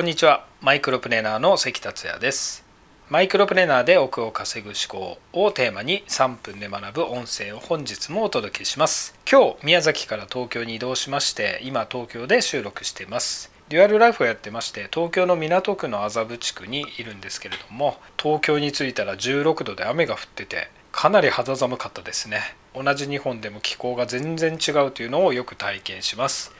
こんにちは。マイクロプレーナーの関達也です。マイクロプレーナーで億を稼ぐ思考をテーマに3分で学ぶ音声を本日もお届けします。今日宮崎から東京に移動しまして今東京で収録しています。デュアルライフをやってまして東京の港区の麻布地区にいるんですけれども東京に着いたら16度で雨が降っててかなり肌寒かったですね。同じ日本でも気候が全然違うというのをよく体験します。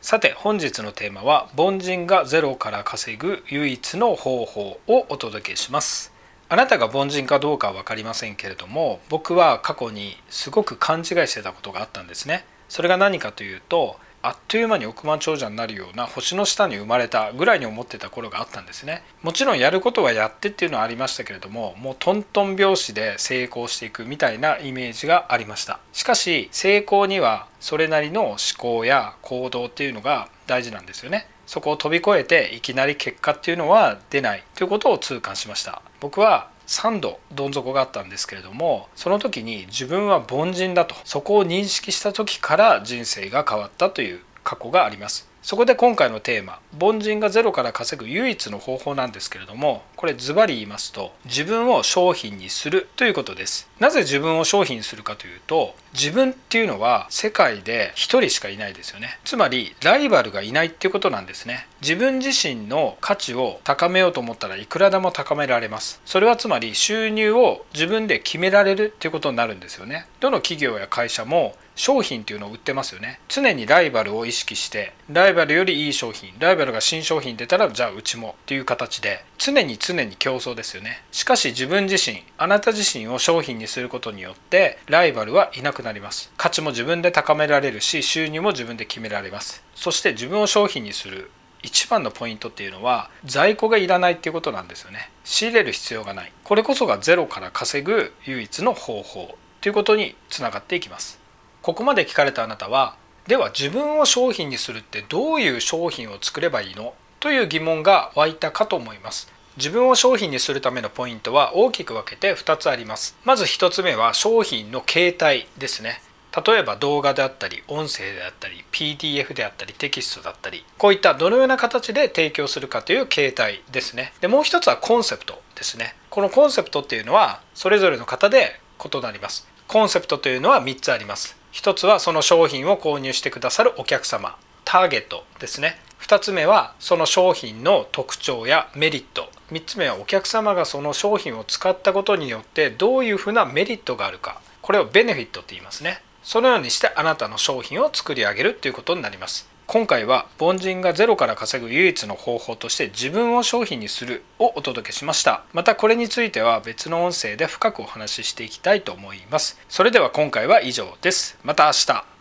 さて本日のテーマは凡人がゼロから稼ぐ唯一の方法をお届けします。あなたが凡人かどうかは分かりませんけれども僕は過去にすごく勘違いしてたことがあったんですね。それが何かというとあっという間に億万長者になるような星の下に生まれたぐらいに思ってた頃があったんですね。もちろんやることはやってっていうのはありましたけれどももうトントン拍子で成功していくみたいなイメージがありました。しかし成功にはそれなりの思考や行動っていうのが大事なんですよね。そこを飛び越えていきなり結果っていうのは出ないということを痛感しました。僕は3度どん底があったんですけれどもその時に自分は凡人だとそこを認識した時から人生が変わったという過去があります。そこで今回のテーマ凡人がゼロから稼ぐ唯一の方法なんですけれどもこれズバリ言いますと自分を商品にするということです。なぜ自分を商品にするかというと自分っていうのは世界で1人しかいないですよね。つまりライバルがいないっていうことなんですね。自分自身の価値を高めようと思ったらいくらでも高められます。それはつまり収入を自分で決められるっていうことになるんですよね。どの企業や会社も商品っていうのを売ってますよね。常にライバルを意識してライライバルよりいい商品ライバルが新商品出たらじゃあうちもっていう形で常に常に競争ですよね。しかし自分自身あなた自身を商品にすることによってライバルはいなくなります。価値も自分で高められるし収入も自分で決められます。そして自分を商品にする一番のポイントっていうのは在庫がいらないっていうことなんですよね。仕入れる必要がない。これこそがゼロから稼ぐ唯一の方法ということにつながっていきます。ここまで聞かれたあなたはでは自分を商品にするってどういう商品を作ればいいの？という疑問が湧いたかと思います。自分を商品にするためのポイントは大きく分けて2つあります。まず1つ目は商品の形態ですね。例えば動画であったり音声であったり PDF であったりテキストだったりこういったどのような形で提供するかという形態ですね。でもう一つはコンセプトですね。このコンセプトっていうのはそれぞれの方で異なります。コンセプトというのは3つあります。1つはその商品を購入してくださるお客様。ターゲットですね。2つ目はその商品の特徴やメリット。3つ目はお客様がその商品を使ったことによってどういうふうなメリットがあるか。これをベネフィットって言いますね。そのようにしてあなたの商品を作り上げるということになります。今回は凡人がゼロから稼ぐ唯一の方法として自分を商品にするをお届けしました。またこれについては別の音声で深くお話ししていきたいと思います。それでは今回は以上です。また明日。